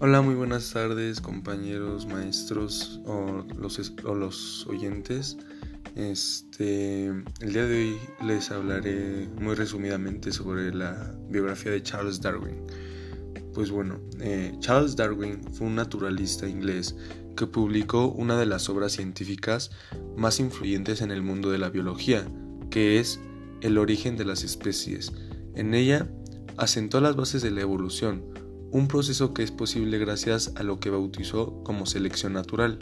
Hola, muy buenas tardes compañeros, maestros o los, o los oyentes. Este, el día de hoy les hablaré muy resumidamente sobre la biografía de Charles Darwin. Pues bueno, eh, Charles Darwin fue un naturalista inglés que publicó una de las obras científicas más influyentes en el mundo de la biología, que es El origen de las especies. En ella asentó las bases de la evolución, un proceso que es posible gracias a lo que bautizó como selección natural.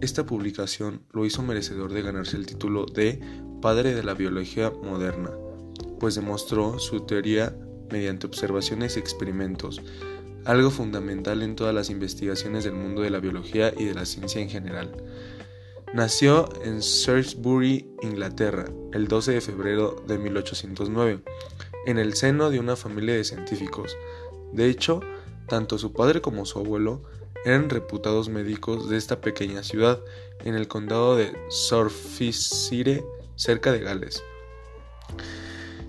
Esta publicación lo hizo merecedor de ganarse el título de Padre de la Biología Moderna, pues demostró su teoría mediante observaciones y experimentos, algo fundamental en todas las investigaciones del mundo de la biología y de la ciencia en general. Nació en Shrewsbury, Inglaterra, el 12 de febrero de 1809, en el seno de una familia de científicos. De hecho, tanto su padre como su abuelo eran reputados médicos de esta pequeña ciudad en el condado de Surfisire, cerca de Gales.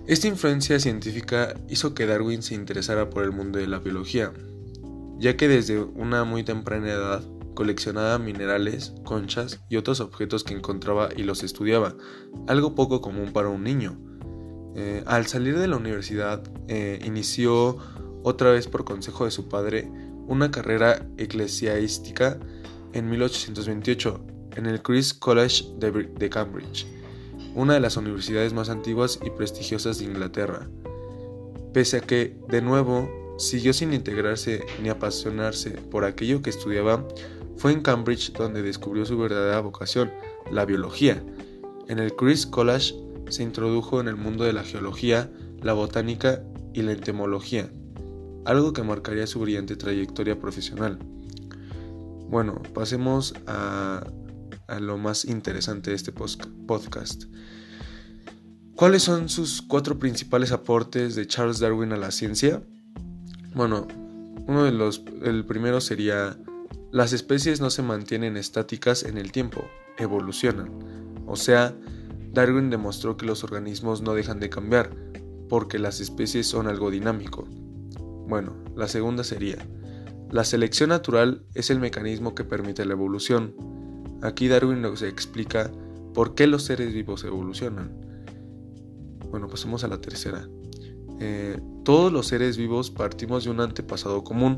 Esta influencia científica hizo que Darwin se interesara por el mundo de la biología, ya que desde una muy temprana edad coleccionaba minerales, conchas y otros objetos que encontraba y los estudiaba, algo poco común para un niño. Eh, al salir de la universidad, eh, inició otra vez por consejo de su padre, una carrera eclesiástica en 1828 en el Christ's College de, Cambridge, una de las universidades más antiguas y prestigiosas de Inglaterra. Pese a que, de nuevo, siguió sin integrarse ni apasionarse por aquello que estudiaba, fue en Cambridge donde descubrió su verdadera vocación, la biología. En el Christ's College se introdujo en el mundo de la geología, la botánica y la entomología algo que marcaría su brillante trayectoria profesional. Bueno, pasemos a, lo más interesante de este podcast. ¿Cuáles son sus cuatro principales aportes de Charles Darwin a la ciencia? Bueno, uno de los, el primero sería, las especies no se mantienen estáticas en el tiempo, evolucionan. O sea, Darwin demostró que los organismos no dejan de cambiar, porque las especies son algo dinámico. Bueno, la segunda sería, la selección natural es el mecanismo que permite la evolución. Aquí Darwin nos explica por qué los seres vivos evolucionan. Bueno, pasemos a la tercera. Eh, todos los seres vivos partimos de un antepasado común.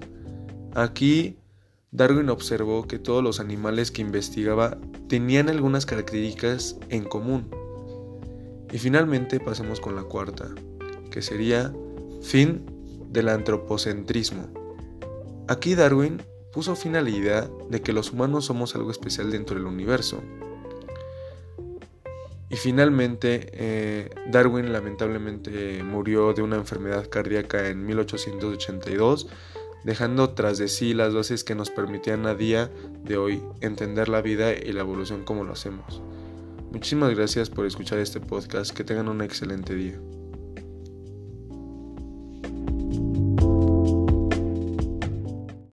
Aquí Darwin observó que todos los animales que investigaba tenían algunas características en común. Y finalmente pasemos con la cuarta, que sería fin del antropocentrismo. Aquí Darwin puso fin a la idea de que los humanos somos algo especial dentro del universo. Y finalmente, eh, Darwin lamentablemente murió de una enfermedad cardíaca en 1882, dejando tras de sí las bases que nos permitían a día de hoy entender la vida y la evolución como lo hacemos. Muchísimas gracias por escuchar este podcast, que tengan un excelente día.